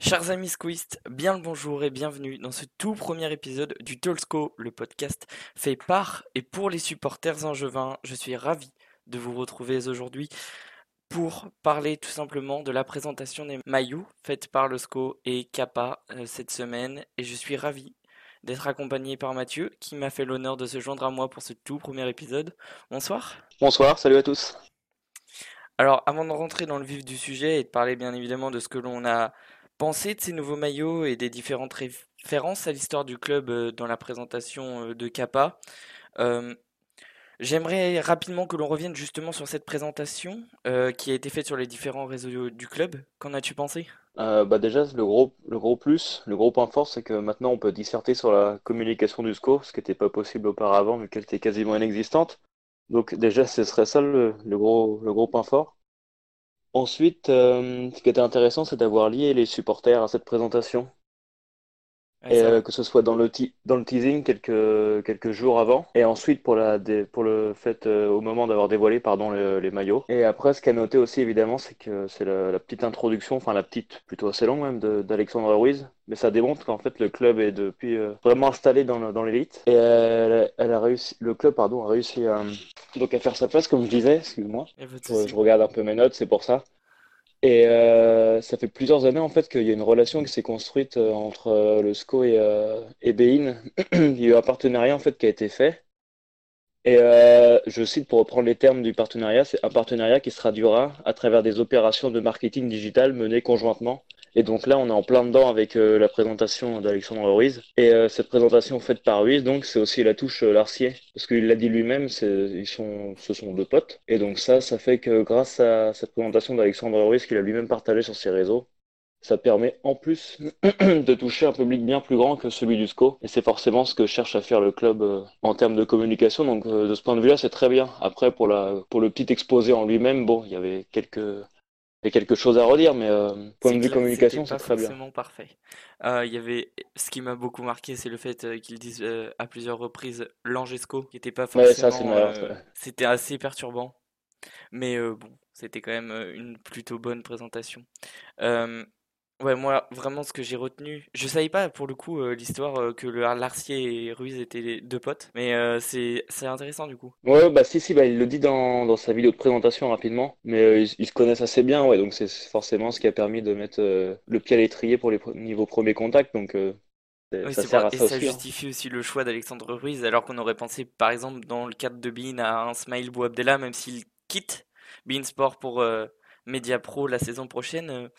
Chers amis squistes, bien le bonjour et bienvenue dans ce tout premier épisode du Tolsco, le podcast fait par et pour les supporters angevins. Je suis ravi de vous retrouver aujourd'hui pour parler tout simplement de la présentation des maillots faite par le SCO et Kappa euh, cette semaine et je suis ravi d'être accompagné par Mathieu qui m'a fait l'honneur de se joindre à moi pour ce tout premier épisode. Bonsoir. Bonsoir, salut à tous. Alors avant de rentrer dans le vif du sujet et de parler bien évidemment de ce que l'on a pensé de ces nouveaux maillots et des différentes références à l'histoire du club euh, dans la présentation euh, de Kappa, J'aimerais rapidement que l'on revienne justement sur cette présentation euh, qui a été faite sur les différents réseaux du club. Qu'en as-tu pensé? Euh, bah déjà, le gros, le gros plus, le gros point fort, c'est que maintenant on peut disserter sur la communication du SCO, ce qui n'était pas possible auparavant vu qu'elle était quasiment inexistante. Donc déjà, ce serait ça le, gros, le gros point fort. Ensuite, euh, ce qui était intéressant, c'est d'avoir lié les supporters à cette présentation. Et euh, que ce soit dans le, dans le teasing quelques, quelques jours avant, et ensuite pour, la, pour le fait euh, au moment d'avoir dévoilé pardon, les maillots. Et après, ce qu'à noter aussi évidemment, c'est que c'est la, petite introduction, enfin la petite, plutôt assez longue même, d'Alexandre Ruiz. Mais ça démontre qu'en fait le club est depuis euh, vraiment installé dans, dans l'élite. Et elle, elle, a réussi, le club pardon, a réussi à, donc à faire sa place, comme je disais, excuse-moi. Je, je regarde un peu mes notes, c'est pour ça. Et euh, ça fait plusieurs années en fait qu'il y a une relation qui s'est construite euh, entre euh, le SCO et, euh. Il y a eu un partenariat en fait qui a été fait. Et euh, je cite pour reprendre les termes du partenariat, c'est un partenariat qui se traduira à travers des opérations de marketing digital menées conjointement et donc là, on est en plein dedans avec euh, la présentation d'Alexandre Ruiz. Et euh, cette présentation faite par Ruiz, donc c'est aussi la touche euh, Larcier, parce qu'il l'a dit lui-même, ils sont, ce sont deux potes. Et donc ça, ça fait que grâce à cette présentation d'Alexandre Ruiz qu'il a lui-même partagé sur ses réseaux, ça permet en plus de toucher un public bien plus grand que celui du SCO. Et c'est forcément ce que cherche à faire le club en termes de communication. Donc de ce point de vue-là, c'est très bien. Après, pour, la, pour le petit exposé en lui-même, bon, il y avait quelques y a quelque chose à redire, mais euh, point de vue communication, c'est très bien. forcément parfait. Euh, il y avait ce qui m'a beaucoup marqué, c'est le fait euh, qu'ils disent euh, à plusieurs reprises Langesco, qui n'était pas forcément. Ouais, c'était assez perturbant, mais bon, c'était quand même une plutôt bonne présentation. Ouais, moi, vraiment, ce que j'ai retenu, je savais pas pour le coup euh, l'histoire euh, que le Larcier et Ruiz étaient deux potes, mais euh, c'est c'est intéressant du coup. Ouais, bah si, si, bah, il le dit dans, dans sa vidéo de présentation rapidement, mais ils, se connaissent assez bien, ouais, donc c'est forcément ce qui a permis de mettre le pied à l'étrier pour les niveaux premier contact, donc ça sert à et ça ça hein. justifie aussi le choix d'Alexandre Ruiz, alors qu'on aurait pensé par exemple dans le cadre de Bean à un Smile Bouabdella, même s'il quitte Bean Sport pour Media Pro la saison prochaine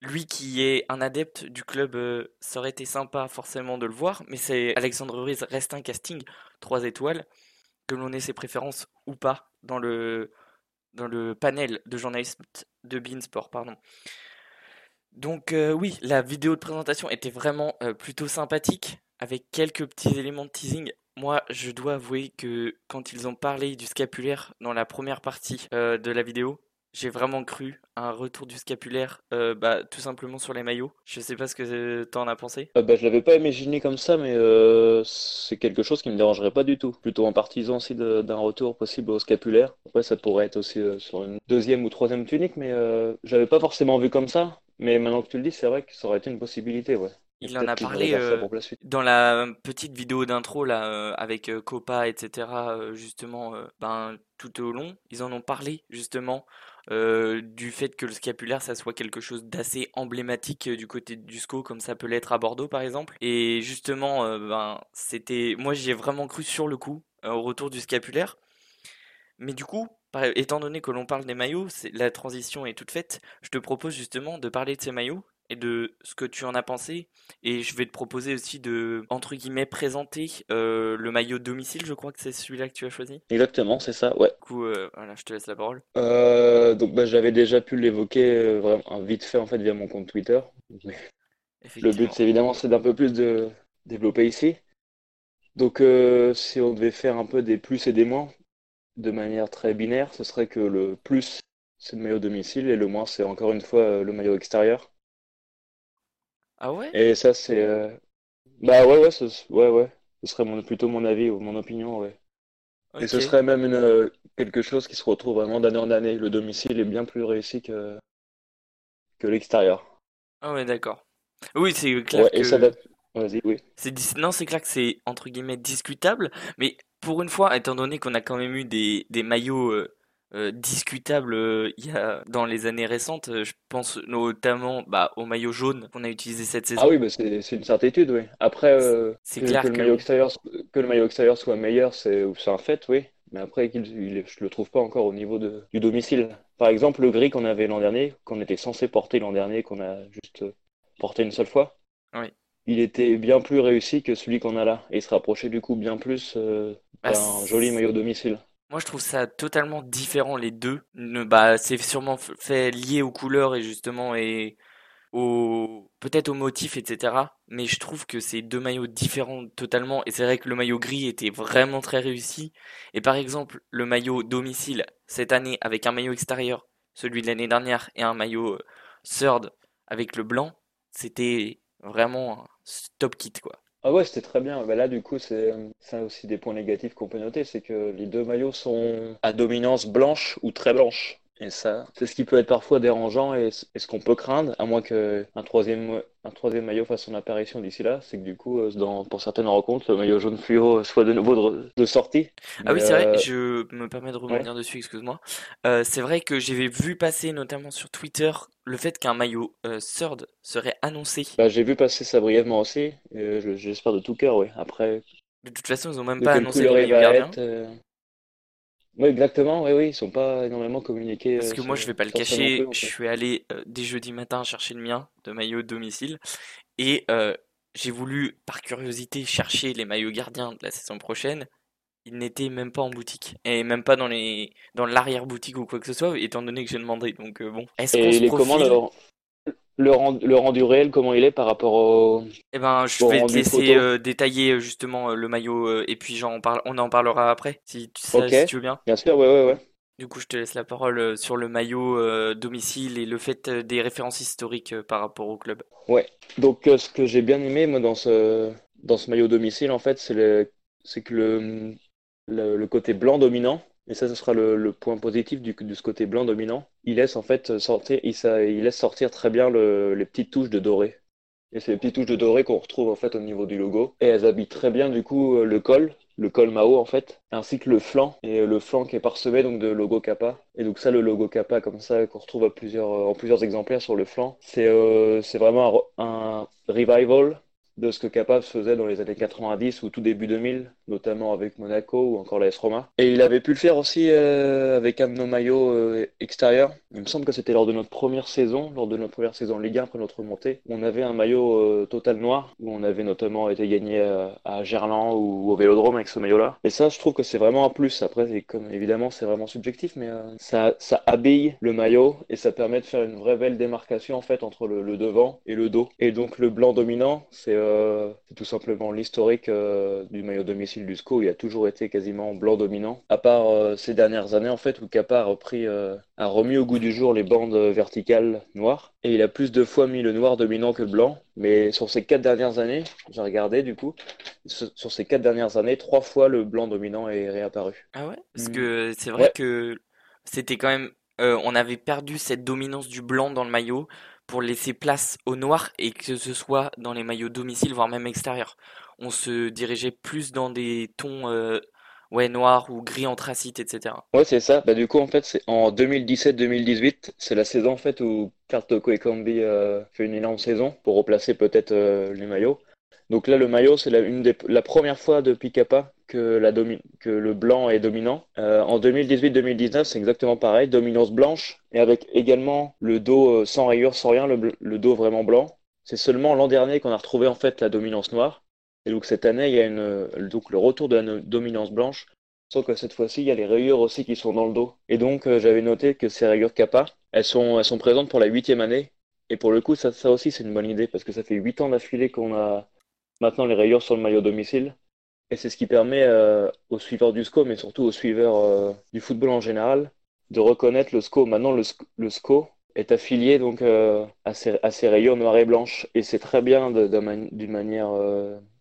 lui qui est un adepte du club, euh, ça aurait été sympa forcément de le voir, mais c'est Alexandre Ruiz reste un casting 3 étoiles, que l'on ait ses préférences ou pas dans le, panel de journalistes de Beansport. Pardon. Donc euh, oui, la vidéo de présentation était vraiment euh, plutôt sympathique, avec quelques petits éléments de teasing. Moi, je dois avouer que quand ils ont parlé du scapulaire dans la première partie de la vidéo, j'ai vraiment cru à un retour du scapulaire, euh, bah, tout simplement sur les maillots. Je sais pas ce que t'en as pensé. Euh, bah, je l'avais pas imaginé comme ça, mais euh, c'est quelque chose qui me dérangerait pas du tout. Plutôt en partisan aussi d'un retour possible au scapulaire. Après, ça pourrait être aussi sur une deuxième ou troisième tunique, mais j'avais pas forcément vu comme ça. Mais maintenant que tu le dis, c'est vrai que ça aurait été une possibilité, ouais. Il en a parlé dans la petite vidéo d'intro là avec Copa etc justement ben tout au long ils en ont parlé justement euh, du fait que le scapulaire ça soit quelque chose d'assez emblématique euh, du côté du SCO comme ça peut l'être à Bordeaux par exemple. Et justement euh, ben c'était moi j'y ai vraiment cru sur le coup au retour du scapulaire. Mais du coup étant donné que l'on parle des maillots la transition est toute faite je te propose justement de parler de ces maillots et de ce que tu en as pensé. Et je vais te proposer aussi de, entre guillemets, présenter euh, le maillot domicile, je crois que c'est celui-là que tu as choisi. Exactement, c'est ça, ouais. Du coup, euh, voilà, je te laisse la parole. Euh, donc, bah, j'avais déjà pu l'évoquer vraiment vite fait, en fait, via mon compte Twitter. le but, c'est évidemment, c'est d'un peu plus de développer ici. Donc, si on devait faire un peu des plus et des moins, de manière très binaire, ce serait que le plus, c'est le maillot domicile, et le moins, c'est encore une fois le maillot extérieur. Ah ouais? Et ça, c'est. euh, Bah ouais, ouais, ce... ouais, ouais. Ce serait mon... plutôt mon avis ou mon opinion, ouais. Et ce Ok. serait même une... euh, quelque chose qui se retrouve vraiment d'année en année. Le domicile est bien plus réussi que, que l'extérieur. Ah ouais, d'accord. Oui, c'est clair Ouais, et ça que date. Vas-y, oui. c'est dis- non, c'est clair que c'est entre guillemets discutable, mais pour une fois, étant donné qu'on a quand même eu des, des maillots euh, euh, discutables euh, il y a, dans les années récentes, euh, je pense notamment bah, au maillot jaune qu'on a utilisé cette Ah saison. oui, bah c'est c'est une certitude, oui. Après, C'est que, le maillot extérieur, que le maillot extérieur soit meilleur, c'est c'est un fait, oui. Mais après, il est- je le trouve pas encore au niveau de, du domicile. Par exemple, le gris qu'on avait l'an dernier, qu'on était censé porter l'an dernier, qu'on a juste porté une seule fois, oui. il était bien plus réussi que celui qu'on a là. Et il se rapprochait du coup bien plus Bah, d'un joli maillot domicile. Moi, je trouve ça totalement différent les deux. Bah, c'est sûrement fait lié aux couleurs et justement et au peut-être aux motifs, etc. Mais je trouve que c'est deux maillots différents totalement. Et c'est vrai que le maillot gris était vraiment très réussi. Et par exemple, le maillot domicile cette année avec un maillot extérieur, celui de l'année dernière, et un maillot euh, third avec le blanc, c'était vraiment un top kit quoi. Ah ouais, c'était très bien. Bah là, du coup, c'est ça aussi des points négatifs qu'on peut noter, c'est que les deux maillots sont à dominance blanche ou très blanche. Et ça, c'est ce qui peut être parfois dérangeant et, ce qu'on peut craindre, à moins qu'un troisième, un troisième maillot fasse son apparition d'ici là, c'est que du coup, euh, dans, pour certaines rencontres, le maillot jaune fluo soit de nouveau de, de sortie. Ah oui, c'est vrai, euh, je me permets de ouais. rebondir dessus, excuse-moi. Euh, c'est vrai que j'avais vu passer notamment sur Twitter le fait qu'un maillot euh, Third serait annoncé. Bah, j'ai vu passer ça brièvement aussi, j'espère de tout cœur, oui. Après, De toute façon, ils ont même de pas annoncé gardiens. être. euh, Oui, exactement, oui, oui, ils sont pas énormément communiqués Parce euh, que moi, je vais pas le sur ça non cacher, plus, en je fait. suis allé euh, dès jeudi matin chercher le mien de maillot domicile et euh, j'ai voulu, par curiosité, chercher les maillots gardiens de la saison prochaine. Ils n'étaient même pas en boutique et même pas dans les dans l'arrière-boutique ou quoi que ce soit, étant donné que j'ai demandé. Donc euh, bon, est-ce qu'on Et se? Le, rend- le rendu réel, comment il est par rapport au, Eh ben, je vais te rendu laisser euh, détailler euh, justement euh, le maillot euh, et puis j'en parle, on en parlera après, si tu, ça- Ok, si tu veux bien. bien sûr, ouais, ouais, ouais. Du coup, je te laisse la parole sur le maillot euh, domicile et le fait des références historiques par rapport au club. Ouais. Donc, ce que j'ai bien aimé, moi, dans ce, dans ce maillot domicile, en fait, c'est que le, le, le côté blanc dominant, et ça, ce sera le, point positif du, de ce côté blanc dominant, il laisse en fait sortir, il, laisse sortir très bien le, les petites touches de doré. Et c'est les petites touches de doré qu'on retrouve en fait au niveau du logo. Et elles habillent très bien du coup euh, le col, le col Mao en fait, ainsi que le flanc. Et euh, le flanc qui est parsemé donc de logo Kappa. Et donc ça, le logo Kappa comme ça qu'on retrouve à plusieurs, en plusieurs exemplaires sur le flanc, c'est euh, vraiment un revival de ce que Kappa faisait dans les années 90 ou tout début 2000, notamment avec Monaco ou encore la S Roma. Et il avait pu le faire aussi euh, avec un de nos maillots euh, extérieurs. Il me semble que c'était lors de notre première saison, lors de notre première saison Ligue 1 après notre montée. On avait un maillot euh, total noir où on avait notamment été gagné à, Gerland ou au Vélodrome avec ce maillot-là. Et ça, je trouve que c'est vraiment un plus. Après, comme évidemment, c'est vraiment subjectif, mais ça, ça habille le maillot et ça permet de faire une vraie belle démarcation en fait entre le devant et le dos. Et donc le blanc dominant, c'est euh, c'est tout simplement l'historique euh, du maillot domicile du SCO. Il a toujours été quasiment blanc dominant, à part euh, ces dernières années en fait où Kappa a repris, a remis au goût du jour les bandes verticales noires. Et il a plus de fois mis le noir dominant que le blanc. Mais sur ces quatre dernières années, j'ai regardé du coup, sur ces quatre dernières années, trois fois le blanc dominant est réapparu. Ah ouais? Parce Hmm. que c'est vrai Ouais, que c'était quand même, euh, on avait perdu cette dominance du blanc dans le maillot pour laisser place au noir et que ce soit dans les maillots domicile, voire même extérieur. On se dirigeait plus dans des tons, euh, ouais, noirs ou gris anthracite, etc. ouais, c'est ça. Bah, du coup, en fait, c'est en 2017-2018, c'est la saison en fait où Karl Toko Ekambi euh, fait une énorme saison pour replacer peut-être euh, les maillots. Donc là, le maillot, c'est la, la première fois depuis Kappa que, le blanc est dominant. Euh, en 2018-2019, c'est exactement pareil, dominance blanche, et avec également le dos euh, sans rayures, sans rien, le, dos vraiment blanc. C'est seulement l'an dernier qu'on a retrouvé en fait la dominance noire. Et donc cette année, il y a donc le retour de la dominance blanche, sauf que cette fois-ci, il y a les rayures aussi qui sont dans le dos. Et donc euh, j'avais noté que ces rayures Kappa, elles sont, elles sont présentes pour la huitième année. Et pour le coup, ça, ça aussi, c'est une bonne idée, parce que ça fait huit ans d'affilée qu'on a maintenant les rayures sur le maillot domicile. Et c'est ce qui permet euh, aux suiveurs du SCO, mais surtout aux suiveurs euh, du football en général, de reconnaître le SCO. Maintenant, le, sc- le SCO est affilié donc euh, à ces, rayures noires et blanches. Et c'est très bien d'une manière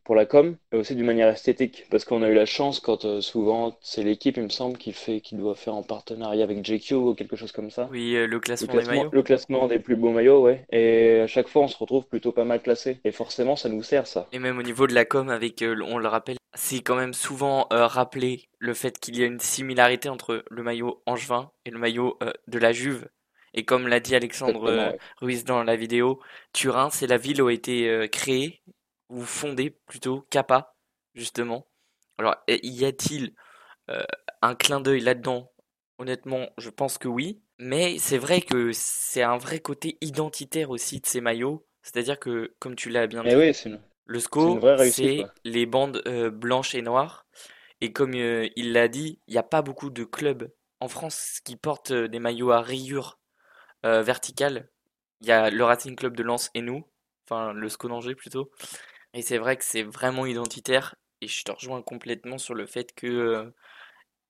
pour la com, et aussi d'une manière esthétique. Parce qu'on a eu la chance, quand euh, souvent c'est l'équipe, il me semble, qui fait, qui doit faire en partenariat avec JQ ou quelque chose comme ça. Oui, euh, le classement, le des maillots. Le classement des plus beaux maillots, ouais. Et à chaque fois, on se retrouve plutôt pas mal classé. Et forcément, ça nous sert, ça. Et même au niveau de la com, avec, euh, on le rappelle, c'est quand même souvent rappelé le fait qu'il y a une similarité entre le maillot angevin et le maillot de la Juve. Et comme l'a dit Alexandre Ruiz dans la vidéo, Turin, c'est la ville où a été créée ou fondée plutôt Kappa justement. Alors, y a-t-il euh, un clin d'œil là-dedans? Honnêtement, je pense que oui. Mais c'est vrai que c'est un vrai côté identitaire aussi de ces maillots. C'est-à-dire que, comme tu l'as bien eh dit, le SCO, c'est les bandes euh, blanches et noires. Et comme euh, il l'a dit, il n'y a pas beaucoup de clubs en France qui portent des maillots à rayures verticales. Il y a le Racing Club de Lens et nous, enfin le SCO d'Angers plutôt. Et c'est vrai que c'est vraiment identitaire. Et je te rejoins complètement sur le fait que euh,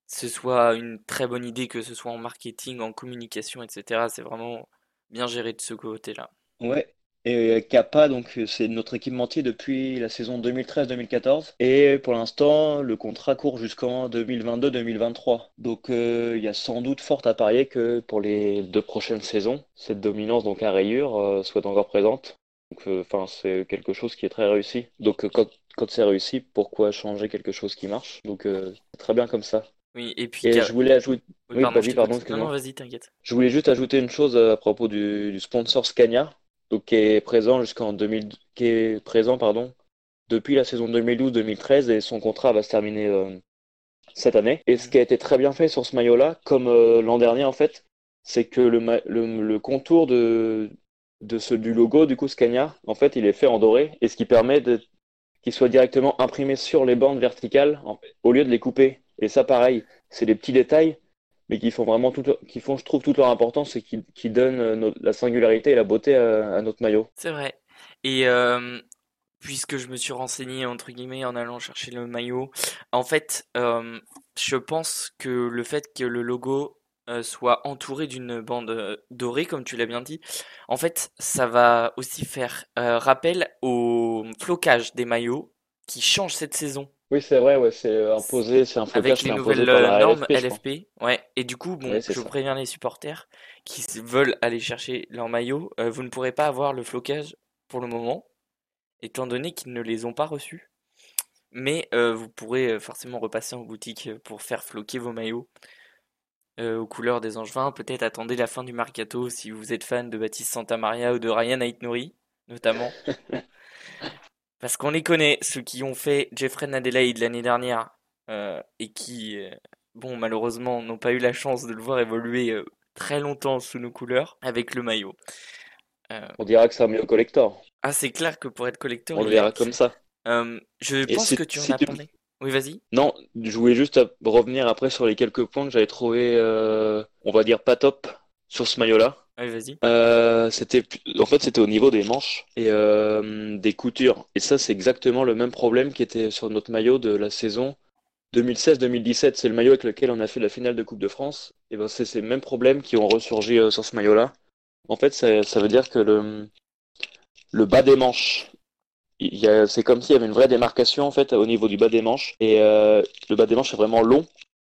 ce soit une très bonne idée, que ce soit en marketing, en communication, etc. C'est vraiment bien géré de ce côté-là. Ouais. Et Kappa, donc c'est notre équipementier depuis la saison 2013-2014. Et pour l'instant, le contrat court jusqu'en 2022-2023. Donc euh, il y a sans doute fort à parier que pour les deux prochaines saisons, cette dominance donc à rayures euh, soit encore présente. Donc, euh, enfin, c'est quelque chose qui est très réussi. Donc, euh, quand, quand c'est réussi, pourquoi changer quelque chose qui marche? Donc, euh, c'est très bien comme ça. Oui, et puis. je voulais ajouter. Oui, pardon, non vas-y, t'inquiète. Je voulais juste ajouter une chose à propos du, sponsor Scania, donc qui est présent jusqu'en 2000, qui est présent, pardon, depuis la saison 2012-2013 et son contrat va se terminer cette année. Et ce qui a été très bien fait sur ce maillot-là, comme l'an dernier en fait, c'est que le, le, le, contour de, de ce, du logo du coup Scania, en fait, il est fait en doré et ce qui permet qu'il soit directement imprimé sur les bandes verticales au lieu de les couper. Et ça, pareil, c'est des petits détails, mais qui font vraiment tout, qui font, je trouve, toute leur importance et qui, donnent euh, la singularité et la beauté à, notre maillot. C'est vrai. Et euh, puisque je me suis renseigné entre guillemets en allant chercher le maillot, en fait, euh, je pense que le fait que le logo euh, soit entouré d'une bande euh, dorée, comme tu l'as bien dit, en fait, ça va aussi faire euh, rappel au flocage des maillots qui change cette saison. Oui, c'est vrai, ouais, c'est imposé, c'est un flocage Avec les nouvelles normes LFP, ouais. Et du coup, bon, je préviens les supporters qui veulent aller chercher leur maillot, vous ne pourrez pas avoir le flocage pour le moment, étant donné qu'ils ne les ont pas reçus. Mais vous pourrez forcément repasser en boutique pour faire floquer vos maillots. Euh, aux couleurs des Angevins. Peut-être attendez la fin du mercato si vous êtes fan de Baptiste Santamaria ou de Ryan Aitnouri, notamment. Parce qu'on les connaît, ceux qui ont fait Jeffrey Adelaide l'année dernière euh, et qui, euh, bon, malheureusement, n'ont pas eu la chance de le voir évoluer très longtemps sous nos couleurs avec le maillot. On dira que c'est un mieux collector. Ah, c'est clair que pour être collector, on le verra comme ça. je pense que tu en as parlé. Oui, vas-y. Non, je voulais juste revenir après sur les quelques points que j'avais trouvé, euh, on va dire pas top sur ce maillot-là. Oui, vas-y. Euh, c'était, en fait, c'était au niveau des manches et euh, des coutures. Et ça, c'est exactement le même problème qui était sur notre maillot de la saison 2016-2017. C'est le maillot avec lequel on a fait la finale de Coupe de France. Et ben, c'est ces mêmes problèmes qui ont ressurgi sur ce maillot-là. En fait, ça, ça veut dire que le, le bas des manches c'est comme s'il y avait une vraie démarcation en fait au niveau du bas des manches et euh, le bas des manches est vraiment long,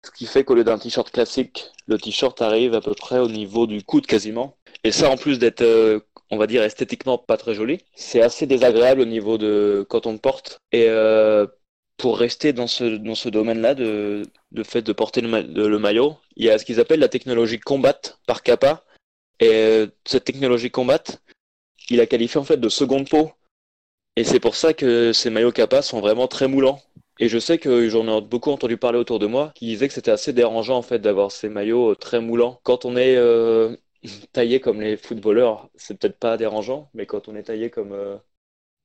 ce qui fait qu'au lieu d'un t-shirt classique, le t-shirt arrive à peu près au niveau du coude quasiment. Et ça en plus d'être, euh, on va dire esthétiquement pas très joli, c'est assez désagréable au niveau de quand on le porte. Et euh, pour rester dans ce dans ce domaine-là de de fait de porter le, le maillot, il y a ce qu'ils appellent la technologie combat par Kappa. Et cette technologie combat, il a qualifié en fait de seconde peau et c'est pour ça que ces maillots Kappa sont vraiment très moulants. Et je sais que j'en ai beaucoup entendu parler autour de moi qui disaient que c'était assez dérangeant en fait d'avoir ces maillots euh, très moulants. Quand on est euh, taillé comme les footballeurs, c'est peut-être pas dérangeant, mais quand on est taillé comme euh,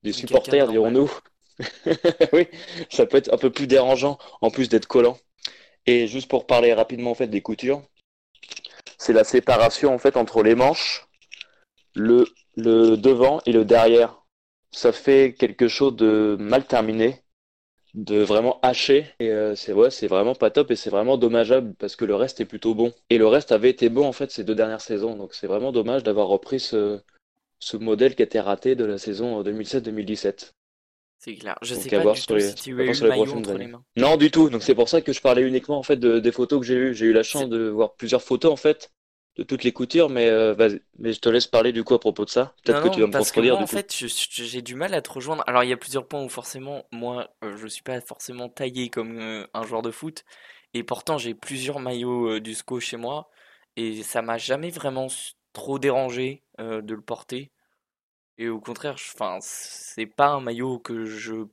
des supporters, dirons-nous, oui, ça peut être un peu plus dérangeant en plus d'être collant. Et juste pour parler rapidement en fait des coutures, c'est la séparation en fait entre les manches, le, le devant et le derrière ça fait quelque chose de mal terminé, de vraiment haché. Et euh, c'est ouais, c'est vraiment pas top et c'est vraiment dommageable parce que le reste est plutôt bon. Et le reste avait été bon en fait ces deux dernières saisons. Donc c'est vraiment dommage d'avoir repris ce, ce modèle qui était raté de la saison 2007-2017. C'est clair. Je Donc sais pas voir du sur tout les, si tu as eu le maillot entre les années. mains. Non, du tout. Donc c'est pour ça que je parlais uniquement en fait de- des photos que j'ai eues. J'ai eu la chance de voir plusieurs photos en fait de toutes les coutures, mais euh, vas-y. Mais je te laisse parler du coup à propos de ça. Peut-être Non, que tu vas me parce que contredire moi, du en coup. fait, je- je- j'ai du mal à te rejoindre. Alors, il y a plusieurs points où forcément, moi, euh, je suis pas forcément taillé comme euh, un joueur de foot. Et pourtant, j'ai plusieurs maillots euh, du SCO chez moi. Et ça m'a jamais vraiment s- trop dérangé euh, de le porter. Et au contraire, je- enfin, c'est pas un maillot que je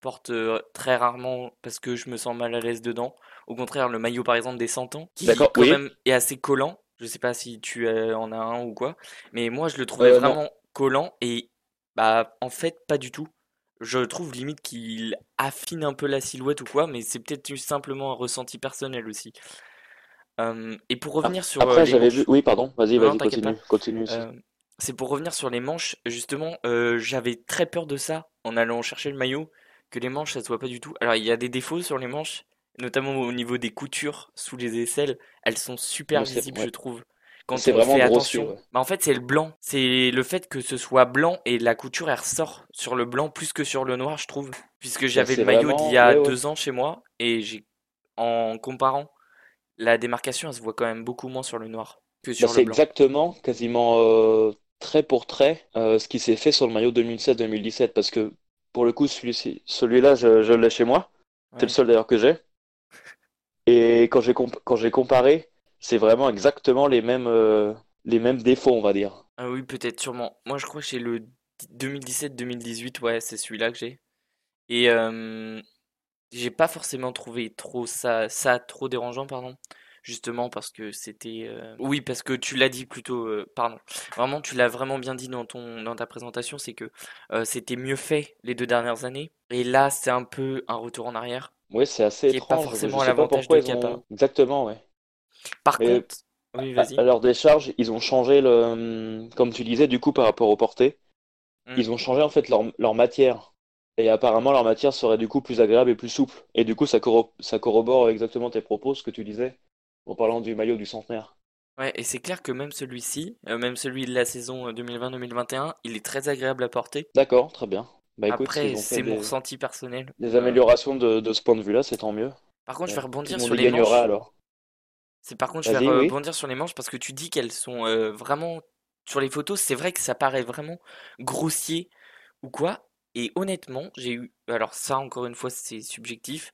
porte euh, très rarement parce que je me sens mal à l'aise dedans. Au contraire, le maillot par exemple des 100 ans, qui D'accord, quand oui. même est assez collant. Je sais pas si tu euh, en as un ou quoi, mais moi je le trouvais Euh, non. vraiment collant et bah en fait pas du tout. Je trouve limite qu'il affine un peu la silhouette ou quoi, mais c'est peut-être simplement un ressenti personnel aussi. Euh, et pour Ah, revenir sur euh, Après, les j'avais vu. manches, Oui, pardon. Vas-y, vas-y, continue. Euh, c'est pour revenir sur les manches, justement, euh, j'avais très peur de ça en allant chercher le maillot, que les manches ça se voit pas du tout. Alors il y a des défauts sur les manches, notamment au niveau des coutures sous les aisselles, elles sont super c'est visibles, ouais. je trouve. Quand C'est vraiment fait grossier, attention, ouais. bah en fait c'est le blanc, c'est le fait que ce soit blanc et la couture elle ressort sur le blanc plus que sur le noir, je trouve, puisque j'avais c'est le maillot d'il y a Ouais, deux ans chez moi et j'ai en comparant la démarcation, elle se voit quand même beaucoup moins sur le noir que Bah, sur c'est le blanc. exactement, quasiment euh, trait pour trait, euh, ce qui s'est fait sur le maillot 2016-2017. Parce que pour le coup, celui-ci, celui-là, je, je l'ai chez moi. C'est le seul d'ailleurs que j'ai. Et quand j'ai comparé, c'est vraiment exactement les mêmes, euh, défauts, on va dire. Ah oui, peut-être, sûrement. Moi, je crois que j'ai le 2017-2018, ouais, c'est celui-là que j'ai. Et euh, j'ai pas forcément trouvé ça, trop dérangeant, pardon. Justement parce que c'était... euh, Oui, parce que tu l'as dit plutôt, euh, pardon. Vraiment, tu l'as vraiment bien dit dans ta présentation, c'est que c'était mieux fait les deux dernières années. Et là, c'est un peu un retour en arrière, Oui, c'est assez qui est pas étrange. Je forcément sais pas pourquoi de ils ont. Exactement, ouais. Par Mais contre... Oui, à, vas-y. à leur décharge, ils ont changé le. Comme tu disais, du coup, par rapport au porté, Hmm. ils ont changé en fait leur, leur matière. Et apparemment, leur matière serait du coup plus agréable et plus souple. Et du coup, ça, corro- ça corrobore exactement tes propos, ce que tu disais, en parlant du maillot du centenaire. Ouais, et c'est clair que même celui-ci, euh, même celui de la saison euh, 2020-2021, il est très agréable à porter. D'accord, très bien. Bah écoute, Après, ont fait c'est mon des, ressenti personnel. des améliorations de, de ce point de vue-là, c'est tant mieux. par contre, je vais rebondir sur les gagnera manches. alors. C'est par contre, je vais Vas-y, oui. rebondir sur les manches parce que tu dis qu'elles sont euh, vraiment sur les photos. C'est vrai que ça paraît vraiment grossier ou quoi. Et honnêtement, j'ai eu. Alors ça, encore une fois, c'est subjectif.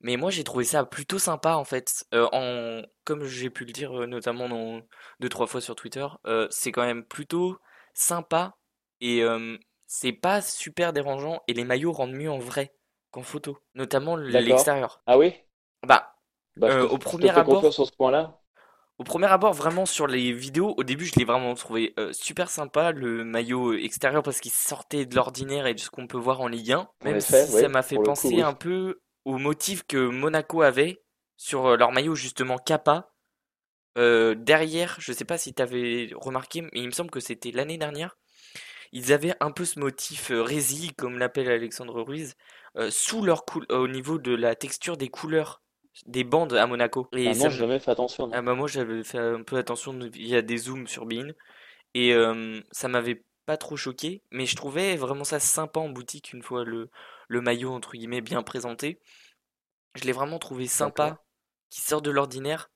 Mais moi, j'ai trouvé ça plutôt sympa en fait. Euh, en comme j'ai pu le dire euh, notamment dans deux trois fois sur Twitter, euh, c'est quand même plutôt sympa et c'est pas super dérangeant. Et les maillots rendent mieux en vrai qu'en photo, notamment l'extérieur. Ah oui? Bah, Bah, euh, te, au premier abord. sur ce point-là. Au premier abord, vraiment sur les vidéos, au début, je l'ai vraiment trouvé euh, super sympa, le maillot euh, extérieur, parce qu'il sortait de l'ordinaire et de ce qu'on peut voir en Ligue 1. En Même effet, si ça m'a fait coup, penser oui. un peu au motif que Monaco avait sur euh, leur maillot, justement, Kappa. Euh, derrière, je sais pas si tu avais remarqué, mais il me semble que c'était l'année dernière. Ils avaient un peu ce motif euh, résille, comme l'appelle Alexandre Ruiz, euh, sous leur coul- au niveau de la texture des couleurs des bandes à Monaco. Et Ah ça non, jamais fait attention, ah bah moi j'avais fait un peu attention, il y a des zooms sur Bein et euh, ça m'avait pas trop choqué, mais je trouvais vraiment ça sympa en boutique une fois le, le maillot entre guillemets bien présenté. Je l'ai vraiment trouvé sympa, qui sort de l'ordinaire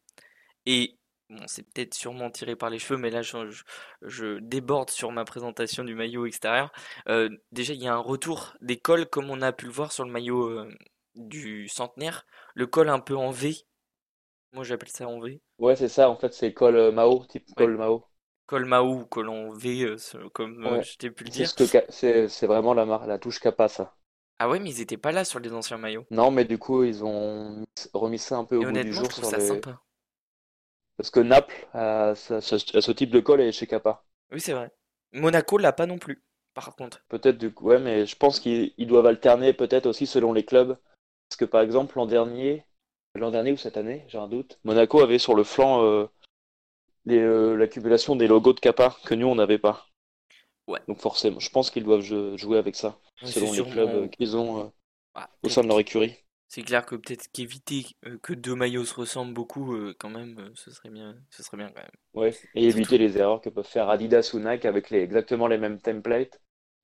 et bon c'est peut-être sûrement tiré par les cheveux, mais là je, je- je déborde sur ma présentation du maillot extérieur. Euh, déjà il y a un retour des cols comme on a pu le voir sur le maillot euh, du centenaire, le col un peu en V, moi j'appelle ça en V. Ouais, c'est ça, en fait, c'est col euh, Mao, type Ouais. col Mao. Col Mao ou col en V, comme Ouais, je t'ai pu le dire. c'est vraiment la la touche Kappa, ça. Ah ouais, mais ils étaient pas là sur les anciens maillots. Non, mais du coup, ils ont mis- remis ça un peu Et au goût du je jour trouve sur ça les. sympa. Parce que Naples a, ce ce- a ce type de col et chez Kappa. Oui, c'est vrai. Monaco l'a pas non plus, par contre. Peut-être du coup, ouais, mais je pense qu'ils ils doivent alterner peut-être aussi selon les clubs. Parce que par exemple, l'an dernier, l'an dernier ou cette année, j'ai un doute, Monaco avait sur le flanc euh, euh, l'accumulation des logos de Kappa que nous on n'avait pas. Ouais, Donc forcément, je pense qu'ils doivent jou- jouer avec ça, Ouais, selon les clubs qu'ils ont euh, Ah, au sein de leur écurie. C'est clair que peut-être qu'éviter euh, que deux maillots se ressemblent beaucoup, euh, quand même, euh, ce serait bien, ce serait bien quand même. Ouais, et éviter les erreurs que peuvent faire Adidas ou Nike avec les, exactement les mêmes templates,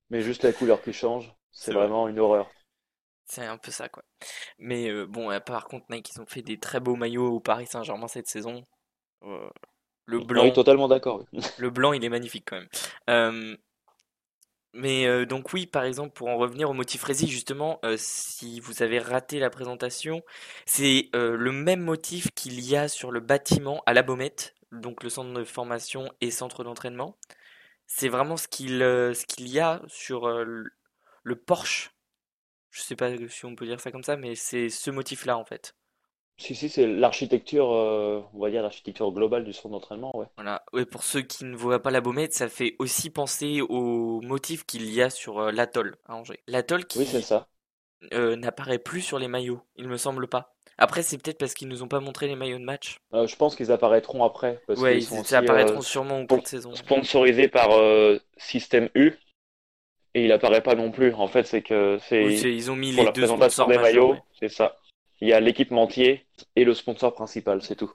mais juste la couleur qui change. C'est vraiment une horreur. C'est un peu ça, quoi. Mais euh, bon, par contre, Nike, ils ont fait des très beaux maillots au Paris Saint-Germain cette saison. Euh, le blanc. Oui, totalement d'accord. le blanc, il est magnifique quand même. Euh, mais donc oui, par exemple, pour en revenir au motif Rési, justement, si vous avez raté la présentation, c'est le même motif qu'il y a sur le bâtiment à la Baumette, donc le centre de formation et centre d'entraînement. C'est vraiment ce qu'il y a sur le Porsche je sais pas si on peut dire ça comme ça, mais c'est ce motif-là en fait. Si, si, c'est l'architecture, euh, on va dire l'architecture globale du centre d'entraînement, ouais. Voilà, ouais, pour ceux qui ne voient pas la baumette, ça fait aussi penser au motif qu'il y a sur euh, l'atoll à Angers. L'atoll qui oui, c'est ça. Euh, n'apparaît plus sur les maillots, il me semble pas. Après, c'est peut-être parce qu'ils nous ont pas montré les maillots de match. je pense qu'ils apparaîtront après. Parce ouais, ils, apparaîtront sûrement au cours de saison. Sponsorisés par Système U, et il apparaît pas non plus. En fait, c'est que c'est ils ont mis les deux sponsors des maillots, c'est ça. Il y a l'équipementier et le sponsor principal, c'est tout.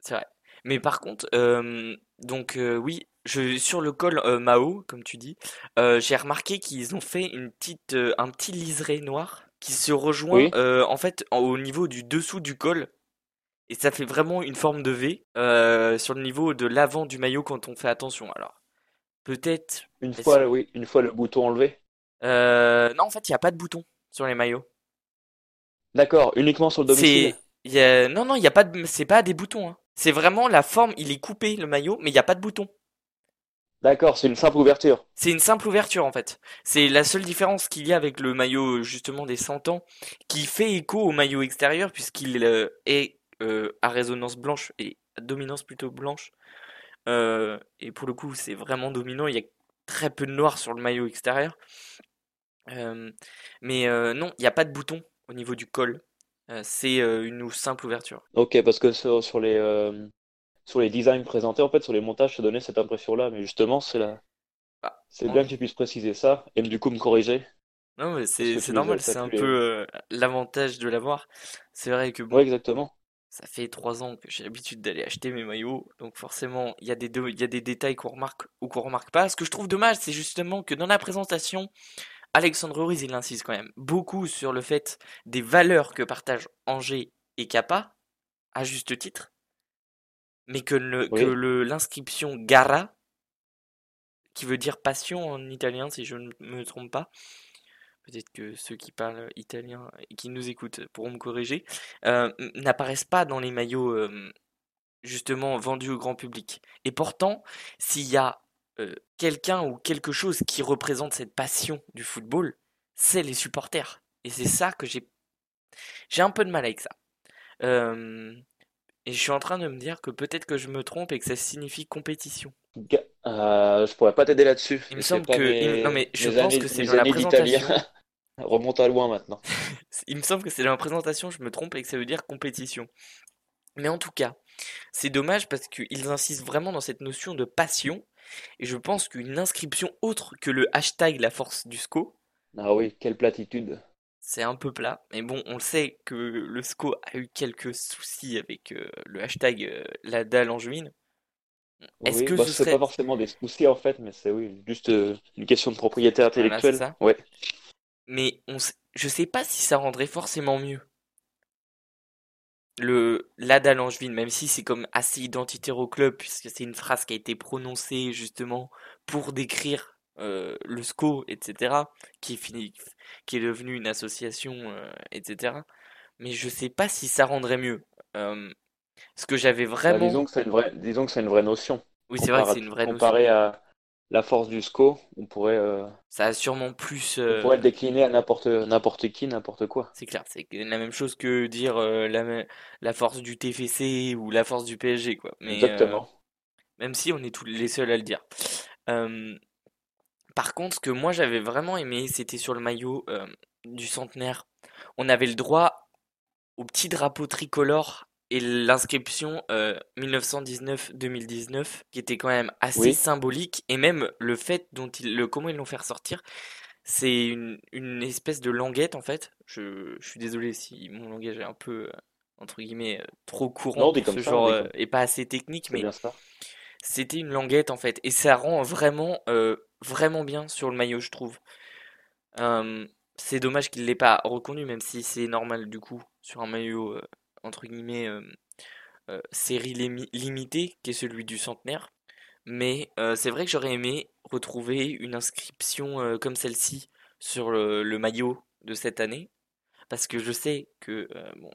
c'est vrai. Mais par contre, euh, donc euh, oui, je, sur le col euh, Mao, comme tu dis, j'ai remarqué qu'ils ont fait une petite, un petit liseré noir qui se rejoint en fait au niveau du dessous du col. Et ça fait vraiment une forme de V sur le niveau de l'avant du maillot quand on fait attention. Alors, Peut-être. Une fois, oui, une fois le bouton enlevé. Euh, non, en fait, il n'y a pas de bouton sur les maillots. D'accord, uniquement sur le domicile. Non, non, il y a pas de. C'est pas des boutons. Hein. C'est vraiment la forme. Il est coupé le maillot, mais il n'y a pas de bouton. D'accord, c'est une simple ouverture. C'est une simple ouverture en fait. C'est la seule différence qu'il y a avec le maillot justement des 100 ans, qui fait écho au maillot extérieur puisqu'il euh, est euh, à résonance blanche et à dominance plutôt blanche euh, et pour le coup, c'est vraiment dominant. Il y a très peu de noir sur le maillot extérieur. Mais non, il n'y a pas de bouton au niveau du col. c'est une simple ouverture. Ok, parce que sur, les, sur les designs présentés, en fait, sur les montages, ça donnait cette impression-là. Mais justement, c'est la... Ah, c'est bien que tu puisses préciser ça et du coup me corriger. Non, mais c'est normal, c'est un peu l'avantage de l'avoir. C'est vrai que bon. exactement ça fait trois ans que j'ai l'habitude d'aller acheter mes maillots, donc forcément il y a des, il y a des détails qu'on remarque ou qu'on remarque pas. Ce que je trouve dommage, c'est justement que dans la présentation, Alexandre Ruiz il insiste quand même beaucoup sur le fait des valeurs que partagent Angers et Kappa, à juste titre, mais que l'inscription Gara, qui veut dire passion en italien si je ne me trompe pas, peut-être que ceux qui parlent italien et qui nous écoutent pourront me corriger, euh, n'apparaissent pas dans les maillots euh, justement vendus au grand public. Et pourtant, s'il y a euh, quelqu'un ou quelque chose qui représente cette passion du football, c'est les supporters. Et c'est ça que j'ai j'ai un peu de mal avec ça. et je suis en train de me dire que peut-être que je me trompe et que ça signifie compétition. Euh, je pourrais pas t'aider là-dessus. Il me semble que. non, mais je pense que c'est dans la présentation. Remonte à loin maintenant. Il me semble que c'est dans la présentation, je me trompe et que ça veut dire compétition. Mais en tout cas, c'est dommage parce qu'ils insistent vraiment dans cette notion de passion. Et je pense qu'une inscription autre que le hashtag la force du SCO. Ah oui, quelle platitude. C'est un peu plat. Mais bon, on le sait que le SCO a eu quelques soucis avec euh, le hashtag euh, la dalle en juin. Est-ce que bah, ce serait... pas forcément des soucis en fait, mais c'est oui, juste euh, une question de propriété intellectuelle. ouais mais on, je sais pas si ça rendrait forcément mieux. Le l'Ada Langevin, même si c'est comme assez identitaire au club, puisque c'est une phrase qui a été prononcée justement pour décrire euh, le SCO, etc., qui est, fini, qui est devenu une association, euh, etc. Mais je sais pas si ça rendrait mieux. Euh, ce que j'avais bah, vraiment. disons que c'est une vraie, disons que c'est une vraie notion. Oui, c'est vrai que c'est une vraie notion. Comparé à la force du SCO, on pourrait. Euh, ça a sûrement plus. On pourrait le décliner à n'importe n'importe qui, n'importe quoi. C'est clair, c'est la même chose que dire euh, la, la force du TFC ou la force du PSG, quoi. Mais, Exactement. Euh, même si on est tous les seuls à le dire. par contre, ce que moi j'avais vraiment aimé, c'était sur le maillot du centenaire. On avait le droit au petit drapeau tricolore et l'inscription 1919-2019 euh, qui était quand même assez symbolique et même le fait dont ils le comment ils l'ont fait ressortir c'est une, une, espèce de languette en fait. Je, je, suis désolé si mon langage est un peu euh, entre guillemets euh, trop courant pour ce genre et pas assez technique mais c'était une languette en fait. Et ça rend vraiment vraiment bien sur le maillot je trouve. Euh, c'est dommage qu'il l'ait pas reconnu, même si c'est normal du coup sur un maillot entre guillemets euh, série limitée, qui est celui du centenaire. Mais c'est vrai que j'aurais aimé retrouver une inscription comme celle-ci sur le, maillot de cette année, parce que je sais que bon,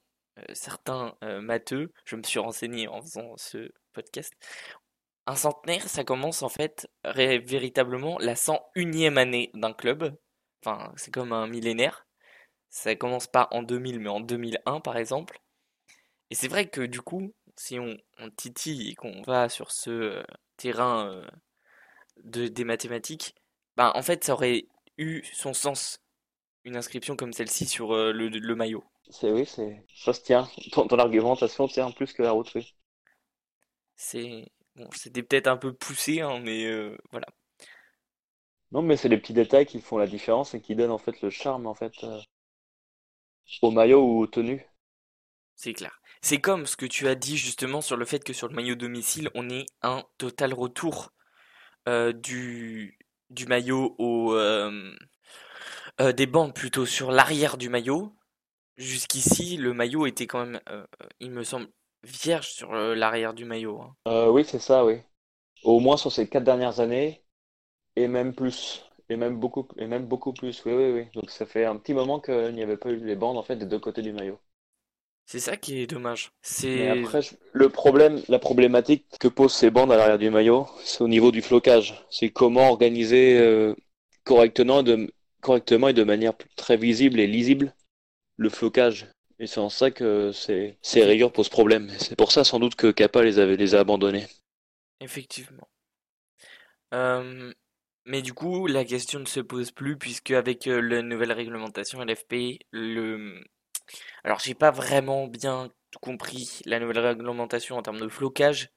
certains matheux, je me suis renseigné en faisant ce podcast, un centenaire, ça commence en fait véritablement la 101e année d'un club. Enfin, c'est comme un millénaire. Ça commence pas en 2000, mais en 2001 par exemple. Et c'est vrai que du coup, si on, titille et qu'on va sur ce euh, terrain euh, de, des mathématiques, ben, en fait, ça aurait eu son sens, une inscription comme celle-ci sur euh, le, maillot. C'est oui, c'est ça se tient. Ton, argumentation tient plus que la route, oui. C'est bon, c'était peut-être un peu poussé, hein, mais voilà. Non, mais c'est les petits détails qui font la différence et qui donnent en fait le charme en fait au maillot ou aux tenues. C'est clair. C'est comme ce que tu as dit justement sur le fait que sur le maillot domicile, on est un total retour euh, du, du maillot au, euh, euh, des bandes plutôt sur l'arrière du maillot. Jusqu'ici, le maillot était quand même, il me semble, vierge sur l'arrière du maillot. Hein. oui, c'est ça, oui. Au moins sur ces quatre dernières années, et même plus. Et même beaucoup, et même beaucoup plus, oui, oui, oui. Donc ça fait un petit moment qu'il n'y avait pas eu les bandes en fait des deux côtés du maillot. C'est ça qui est dommage. C'est après le problème, la problématique que posent ces bandes à l'arrière du maillot, c'est au niveau du flocage. C'est comment organiser euh, correctement, de, correctement et de manière très visible et lisible le flocage. Et c'est en ça que ces, ces rayures posent problème. C'est pour ça sans doute que Kappa les, avait, les a abandonnés. Effectivement. Euh, mais du coup, la question ne se pose plus puisque avec euh, la nouvelle réglementation LFP, le alors, j'ai pas vraiment bien compris la nouvelle réglementation en termes de flocage,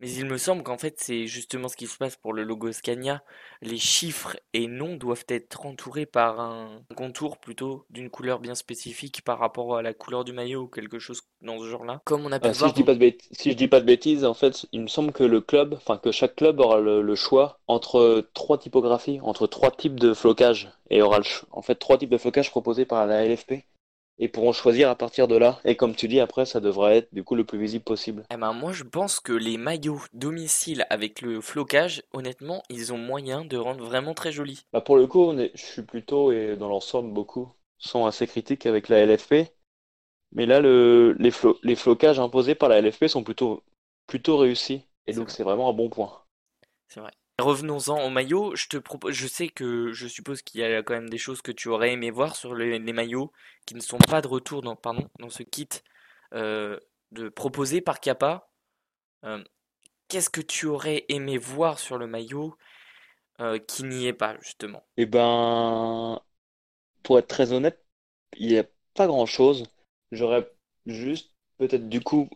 mais il me semble qu'en fait, c'est justement ce qui se passe pour le logo Scania. Les chiffres et noms doivent être entourés par un contour plutôt d'une couleur bien spécifique par rapport à la couleur du maillot ou quelque chose dans ce genre-là. Comme on a pu ah, si, je dis pas de si je dis pas de bêtises, en fait, il me semble que le club, enfin que chaque club aura le, choix entre trois typographies, entre trois types de flocage et aura en fait trois types de flocage proposés par la LFP et pourront choisir à partir de là. Et comme tu dis, après, ça devrait être du coup le plus visible possible. Eh ben, moi, je pense que les maillots domicile avec le flocage, honnêtement, ils ont moyen de rendre vraiment très joli. Bah pour le coup, je suis plutôt, et dans l'ensemble, beaucoup sont assez critiques avec la LFP. Mais là, le, les, les flocages imposés par la LFP sont plutôt, plutôt réussis. Et donc, c'est vraiment un bon point. C'est vrai. Revenons-en au maillot. Je te propose, je sais que je suppose qu'il y a quand même des choses que tu aurais aimé voir sur les, maillots qui ne sont pas de retour dans, pardon, dans ce kit euh, de proposé par Kappa. Euh, qu'est-ce que tu aurais aimé voir sur le maillot euh, qui n'y est pas justement? Eh ben, pour être très honnête, il n'y a pas grand-chose. J'aurais juste peut-être du coup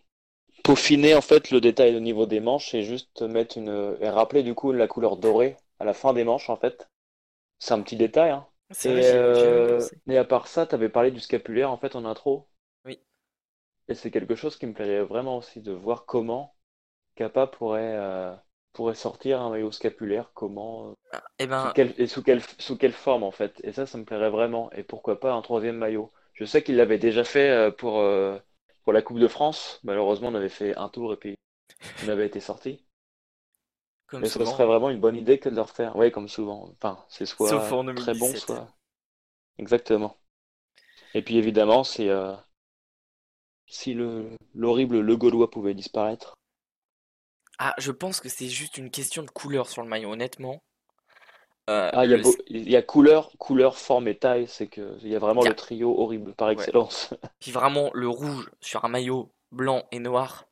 peaufiner en fait le détail au niveau des manches et juste mettre une et rappeler du coup la couleur dorée à la fin des manches en fait. C'est un petit détail. Hein. Euh, mais à part ça, tu avais parlé du scapulaire en fait en intro. Oui. Et c'est quelque chose qui me plairait vraiment aussi de voir comment Kappa pourrait euh, pourrait sortir un maillot scapulaire, comment et ah, eh ben... sous, et sous quelle sous quelle forme en fait. Et ça, ça me plairait vraiment. Et pourquoi pas un troisième maillot. Je sais qu'il l'avait déjà fait euh, pour la Coupe de France, malheureusement, on avait fait un tour et puis on avait été sorti. Comme Mais ce serait vraiment une bonne idée que de le refaire. Oui, comme souvent. Enfin, c'est soit très bon, soit. Exactement. Et puis évidemment, c'est euh, si le l'horrible Le Gaulois pouvait disparaître. Ah, je pense que c'est juste une question de couleur sur le maillot, honnêtement. Euh, ah, il y, a couleur, couleur, forme et taille, c'est que il y a vraiment le trio horrible par excellence. Puis vraiment le rouge sur un maillot blanc et noir.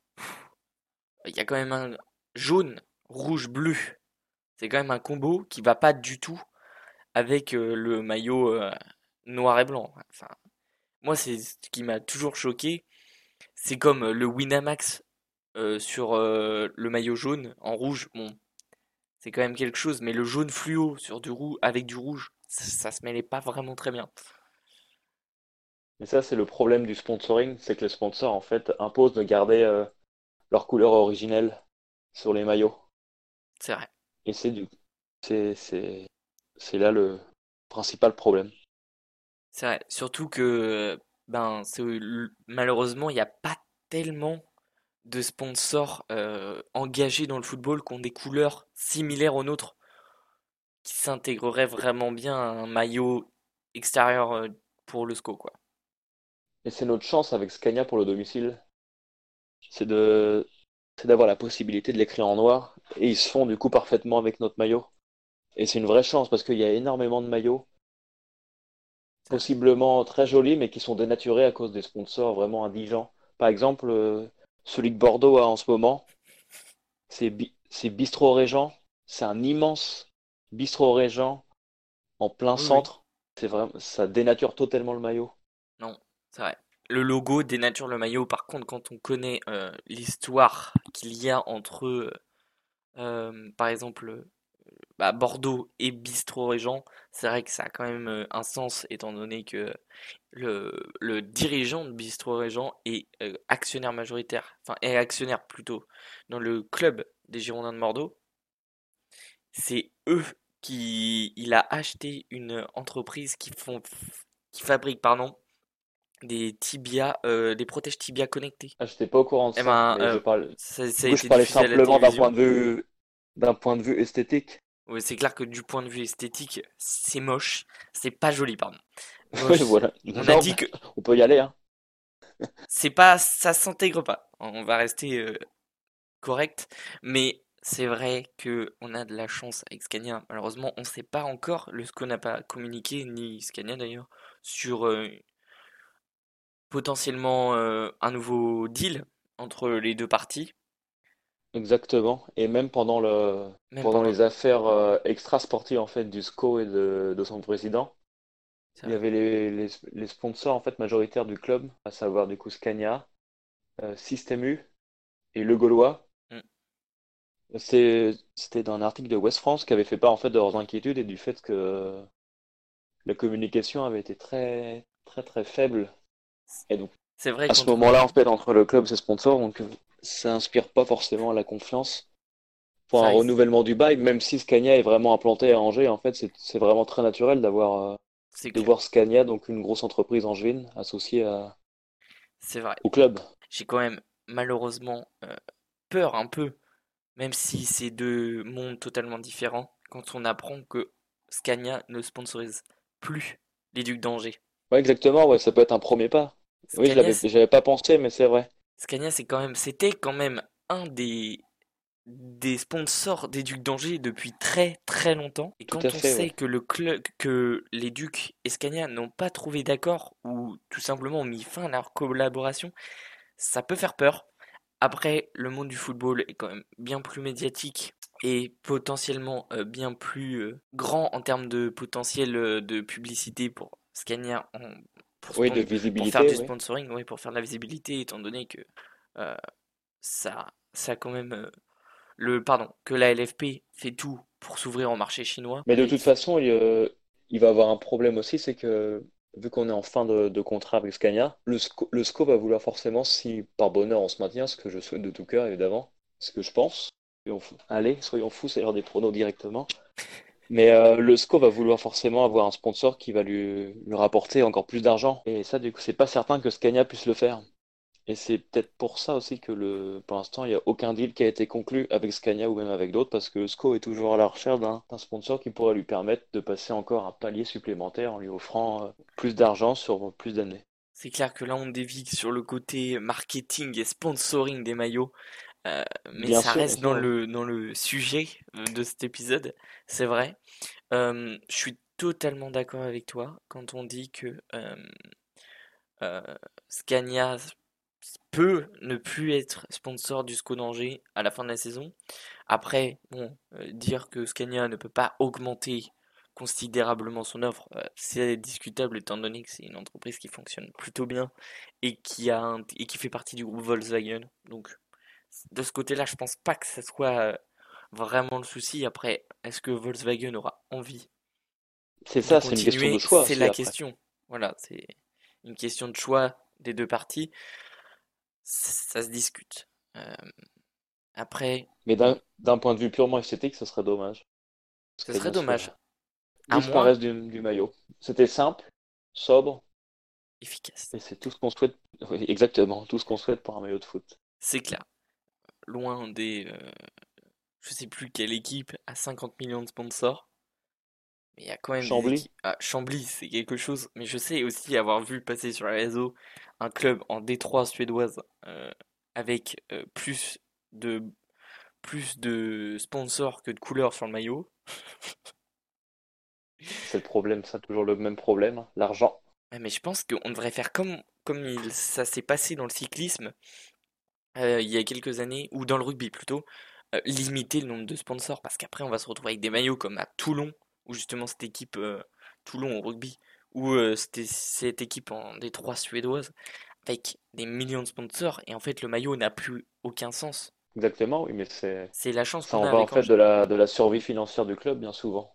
Il y a quand même un jaune, rouge, bleu. C'est quand même un combo qui va pas du tout avec euh, le maillot euh, noir et blanc. Enfin, moi, c'est ce qui m'a toujours choqué. C'est comme le Winamax sur le maillot jaune en rouge. Bon, c'est quand même quelque chose. Mais le jaune fluo sur du rouge avec du rouge, ça, se mêlait pas vraiment très bien. Mais ça, c'est le problème du sponsoring, c'est que les sponsors en fait imposent de garder euh, leur couleur originelle sur les maillots. C'est vrai. Et c'est du, c'est c'est c'est là le principal problème. C'est vrai, surtout que ben c'est malheureusement il n'y a pas tellement de sponsors euh, engagés dans le football qui ont des couleurs similaires aux nôtres qui s'intégreraient vraiment bien à un maillot extérieur euh, pour le SCO quoi. Et c'est notre chance avec Scania pour le domicile. C'est de c'est d'avoir la possibilité de l'écrire en noir et ils se font du coup parfaitement avec notre maillot. Et c'est une vraie chance parce qu'il y a énormément de maillots possiblement très jolis mais qui sont dénaturés à cause des sponsors vraiment indigents. Par exemple, euh, celui que Bordeaux a en ce moment, c'est Bistro Régent. C'est un immense Bistro Régent en plein centre. C'est vraiment, ça dénature totalement le maillot. Non, c'est vrai. Le logo dénature le maillot. Par contre, quand on connaît euh, l'histoire qu'il y a entre, euh, par exemple, bah, Bordeaux et Bistro Régent, c'est vrai que ça a quand même euh, un sens étant donné que le, le dirigeant de Bistro Régent est euh, actionnaire majoritaire, enfin est actionnaire plutôt dans le club des Girondins de Bordeaux. C'est eux qui il a acheté une entreprise qui font qui fabrique pardon des tibias, euh, des protèges tibias connectés. Ah, j'étais pas au courant de eh ça. Ben, je, parle... je parlais simplement d'un point de vue d'un point de vue esthétique. C'est clair que du point de vue esthétique, c'est moche. C'est pas joli, pardon. voilà. On a dit que. On peut y aller, hein. c'est pas. Ça s'intègre pas. On va rester euh, correct. Mais c'est vrai que on a de la chance avec Scania. Malheureusement, on sait pas encore. Le SCO n'a pas communiqué, ni Scania d'ailleurs, sur euh, potentiellement euh, un nouveau deal entre les deux parties. Exactement. Et même pendant le pendant les affaires euh, extra-sportives en fait du SCO et de, de son président, il y avait les, les, les sponsors en fait majoritaires du club, à savoir du coup Scania, euh, Système U et Le Gaulois. Mm. C'était dans un article de West France qui avait fait part en fait de leurs inquiétudes et du fait que la communication avait été très très très faible. Et donc c'est vrai à ce moment-là en fait entre le club et ses sponsors, donc ça inspire pas forcément la confiance pour un renouvellement du bail, même si Scania est vraiment implanté à Angers. En fait, c'est vraiment très naturel d'avoir euh, de voir Scania, donc une grosse entreprise angevine, associée à, vrai. au club. J'ai quand même malheureusement euh, peur un peu, même si c'est deux mondes totalement différents, quand on apprend que Scania ne sponsorise plus les Ducs d'Angers. Ouais, exactement, ouais, ça peut être un premier pas. oui, je n'avais pas pensé, mais c'est vrai. Scania, c'est quand même, c'était quand même un des, des sponsors des Ducs d'Angers depuis très très longtemps. Et quand on sait que le club, que les Ducs et Scania n'ont pas trouvé d'accord ou tout simplement ont mis fin à leur collaboration, ça peut faire peur. Après, le monde du football est quand même bien plus médiatique et potentiellement euh, bien plus euh, grand en termes de potentiel euh, de publicité pour Scania en, pour, oui, de visibilité, faire du sponsoring, oui. pour faire de la visibilité, étant donné que euh, ça, ça quand même euh, le pardon que la LFP fait tout pour s'ouvrir au marché chinois. Mais de toute façon, il, euh, il, va avoir un problème aussi, c'est que vu qu'on est en fin de, contrat avec Scania, le, SCO, le SCO va vouloir forcément, si par bonheur on se maintient, ce que je souhaite de tout cœur évidemment, ce que je pense. Allez, soyons fous, c'est l'heure des pronos directement. Mais euh, le SCO va vouloir forcément avoir un sponsor qui va lui, rapporter encore plus d'argent. Et ça, du coup, c'est pas certain que Scania puisse le faire. Et c'est peut-être pour ça aussi que le, pour l'instant, il n'y a aucun deal qui a été conclu avec Scania ou même avec d'autres, parce que le SCO est toujours à la recherche d'un sponsor qui pourrait lui permettre de passer encore un palier supplémentaire en lui offrant euh, plus d'argent sur plus d'années. C'est clair que là, on dévie sur le côté marketing et sponsoring des maillots. Euh, mais ça reste dans le, dans le sujet euh, de cet épisode, c'est vrai. Euh, je suis totalement d'accord avec toi quand on dit que Scania peut ne plus être sponsor du SCO d'Angers à la fin de la saison. Après, bon, dire que Scania ne peut pas augmenter considérablement son offre, c'est discutable étant donné que c'est une entreprise qui fonctionne plutôt bien et qui, a et qui fait partie du groupe Volkswagen. Donc de ce côté-là, je pense pas que ce soit euh, vraiment le souci. Après, est-ce que Volkswagen aura envie C'est ça, c'est une question de choix. C'est la question. Voilà, c'est une question de choix des deux parties. Ça se discute. Euh, après. Mais d'un point de vue purement esthétique, ce serait dommage. Ce serait dommage. À disparaissent du, du maillot. C'était simple, sobre, efficace. et c'est tout ce qu'on souhaite. oui, exactement, tout ce qu'on souhaite pour un maillot de foot. C'est clair. Loin des. euh, je sais plus quelle équipe a 50 millions de sponsors. Mais il y a quand même Chambly. Ah, Chambly, c'est quelque chose. Mais je sais aussi avoir vu passer sur les réseaux un club en Détroit suédoise euh, avec euh, plus de plus de sponsors que de couleurs sur le maillot. C'est le problème, ça, toujours le même problème, hein, l'argent. Mais je pense qu'on devrait faire comme, comme il, ça s'est passé dans le cyclisme euh, il y a quelques années, ou dans le rugby plutôt, euh, limiter le nombre de sponsors, parce qu'après on va se retrouver avec des maillots comme à Toulon, où justement cette équipe euh, Toulon au rugby, ou c'était cette équipe en Détroit suédoise, avec des millions de sponsors, et en fait le maillot n'a plus aucun sens. Exactement, oui, mais c'est C'est la chance ça en va en fait de la, de la survie financière du club, bien souvent.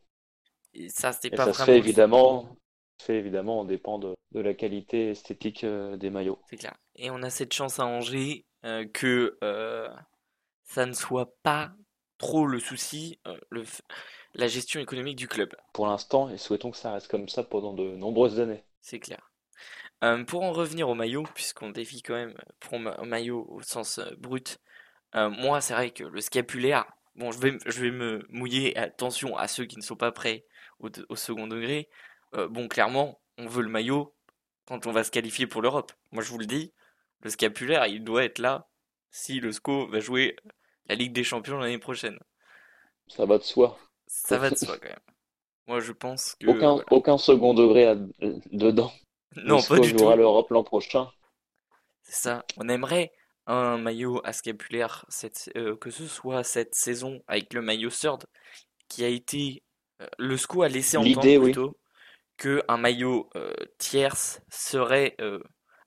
Et ça, c'est Et pas ça se fait évidemment, fait évidemment, on dépend de, de la qualité esthétique des maillots. C'est clair. Et on a cette chance à Angers que euh, ça ne soit pas trop le souci, euh, le, la gestion économique du club. Pour l'instant, et souhaitons que ça reste comme ça pendant de nombreuses années. C'est clair. Euh, pour en revenir au maillot, puisqu'on défie quand même pour ma- maillot au sens euh, brut, euh, moi c'est vrai que le scapulaire, bon je vais, je vais me mouiller, attention à ceux qui ne sont pas prêts au, second degré. Euh, bon clairement, on veut le maillot quand on va se qualifier pour l'Europe. Moi je vous le dis, le scapulaire il doit être là si le SCO va jouer la Ligue des Champions l'année prochaine. Ça va de soi. Ça va de soi quand même. Moi je pense que... Aucun, voilà. aucun second degré à- dedans. Non, Le pas SCO du tout. jouera l'Europe l'an prochain. C'est ça. On aimerait un maillot à scapulaire, cette, euh, que ce soit cette saison avec le maillot third, qui a été. euh, le SCO a laissé entendre oui. plutôt que un maillot euh, tierce serait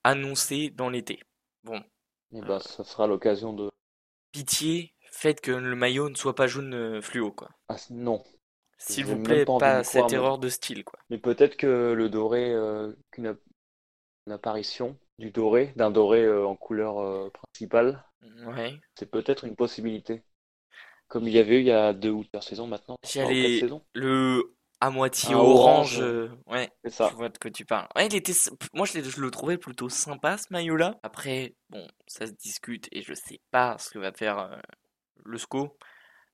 annoncé dans l'été. Bon, Et ben, ça sera l'occasion de. pitié, faites que le maillot ne soit pas jaune euh, fluo, quoi. Ah, non. S'il vous plaît, pas cette croire, mais- erreur de style, quoi. Mais peut-être que le doré, euh, qu'une app- une apparition du doré, d'un doré euh, en couleur euh, principale, Ouais. c'est peut-être une possibilité. Comme il y avait eu il y a deux ou trois saisons maintenant. J'y trois ou quatre allais- saisons. Le à moitié Un orange, orange. euh, ouais. C'est ça. Je vois de quoi tu parles. Ouais, il était, s- moi je, le trouvais plutôt sympa ce maillot-là. Après, bon, ça se discute et je sais pas ce que va faire euh, le SCO.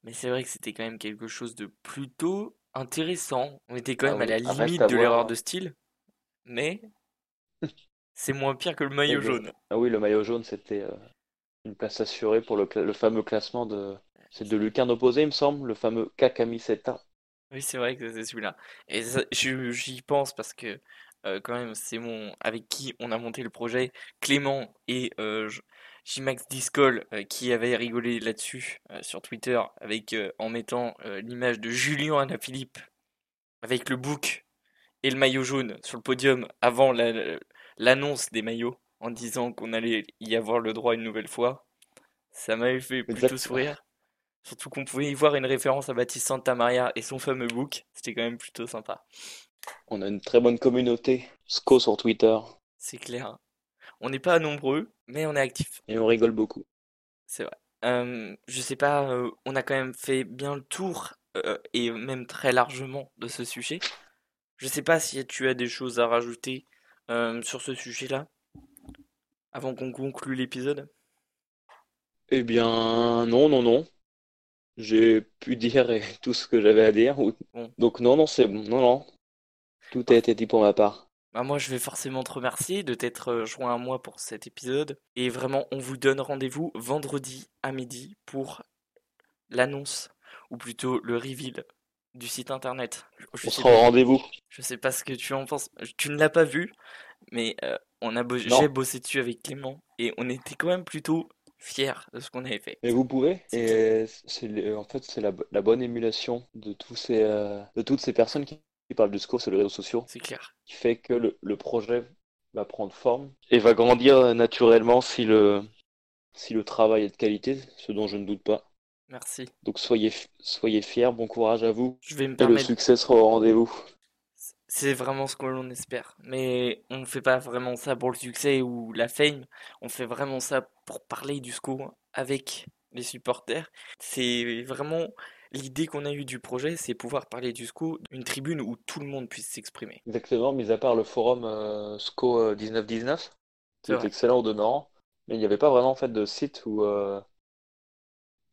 Mais c'est vrai que c'était quand même quelque chose de plutôt intéressant. On était quand Ah même à la reste limite à de l'erreur de style. Mais c'est moins pire que le maillot le- jaune. Ah oui, le maillot jaune, c'était euh, une place assurée pour le, fameux classement de. C'est de Lucarne opposé, il me semble, le fameux Kakamiseta. Oui, c'est vrai que c'est celui-là. Et ça, je- j'y pense parce que euh, quand même, c'est mon avec qui on a monté le projet, Clément et euh, J- J-Max Discol euh, qui avait rigolé là-dessus euh, sur Twitter avec euh, en mettant euh, l'image de Julien Alaphilippe avec le bouc et le maillot jaune sur le podium avant la- l'annonce des maillots en disant qu'on allait y avoir le droit une nouvelle fois. Ça m'avait fait plutôt Exact. sourire. Surtout qu'on pouvait y voir une référence à Baptiste Santamaria et son fameux book. C'était quand même plutôt sympa. On a une très bonne communauté. SCO sur Twitter. C'est clair. On n'est pas nombreux, mais on est actifs. Et on rigole beaucoup. C'est vrai. Euh, je sais pas, euh, on a quand même fait bien le tour, euh, et même très largement, de ce sujet. Je sais pas si tu as des choses à rajouter euh, sur ce sujet-là, avant qu'on conclue l'épisode. Eh bien, non, non, non. J'ai pu dire tout ce que j'avais à dire. Donc non, non, c'est bon. Non, non. Tout a été dit pour ma part. Bah moi, je vais forcément te remercier de t'être euh, joint à moi pour cet épisode. Et vraiment, on vous donne rendez-vous vendredi à midi pour l'annonce, ou plutôt le reveal du site internet. Je On sais sera pas, au rendez-vous. je sais pas ce que tu en penses. Tu ne l'as pas vu, mais euh, on a bo- j'ai bossé dessus avec Clément et on était quand même plutôt fiers de ce qu'on avait fait. Mais vous pouvez. Et c'est le- en fait, c'est la, bo- la bonne émulation de tous ces, euh, de toutes ces personnes qui, qui parlent du SCO sur les réseaux sociaux, C'est clair. qui fait que le, le projet va prendre forme et va grandir euh, naturellement si le, si le travail est de qualité, ce dont je ne doute pas. Merci. Donc soyez, f- soyez fiers, bon courage à vous. Je vais me Et le permettre. succès sera au rendez-vous. C'est vraiment ce que l'on espère. Mais on ne fait pas vraiment ça pour le succès ou la fame. On fait vraiment ça pour parler du SCO avec les supporters. C'est vraiment l'idée qu'on a eue du projet, c'est pouvoir parler du SCO d'une tribune où tout le monde puisse s'exprimer. Exactement, mis à part le forum euh, SCO 1919, qui est excellent au demeurant, mais il n'y avait pas vraiment en fait de site où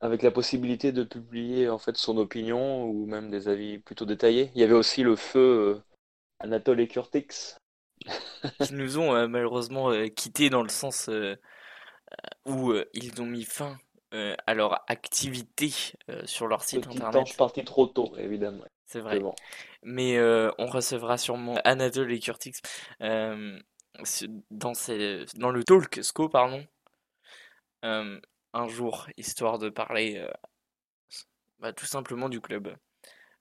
avec la possibilité de publier en fait son opinion ou même des avis plutôt détaillés. Il y avait aussi le feu Anatole et Curtix. qui nous ont malheureusement quittés dans le sens où ils ont mis fin à leur activité sur leur site internet. Je parti trop tôt, évidemment. C'est vrai. Mais on recevra sûrement Anatole et Curtix dans, dans le talk SCO, pardon, un jour, histoire de parler bah, tout simplement du club.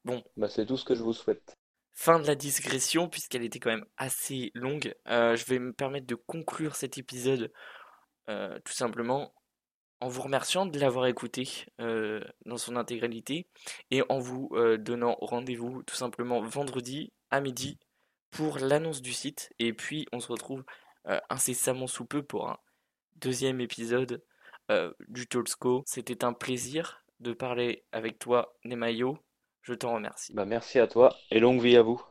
Bon. Bah, c'est tout ce que je vous souhaite. Fin de la digression, puisqu'elle était quand même assez longue. je vais me permettre de conclure cet épisode tout simplement en vous remerciant de l'avoir écouté euh, dans son intégralité et en vous euh, donnant rendez-vous tout simplement vendredi à midi pour l'annonce du site. Et puis on se retrouve euh, incessamment sous peu pour un deuxième épisode du Tolsko. C'était un plaisir de parler avec toi, Nemayo. Je t'en remercie. Bah merci à toi et longue vie à vous.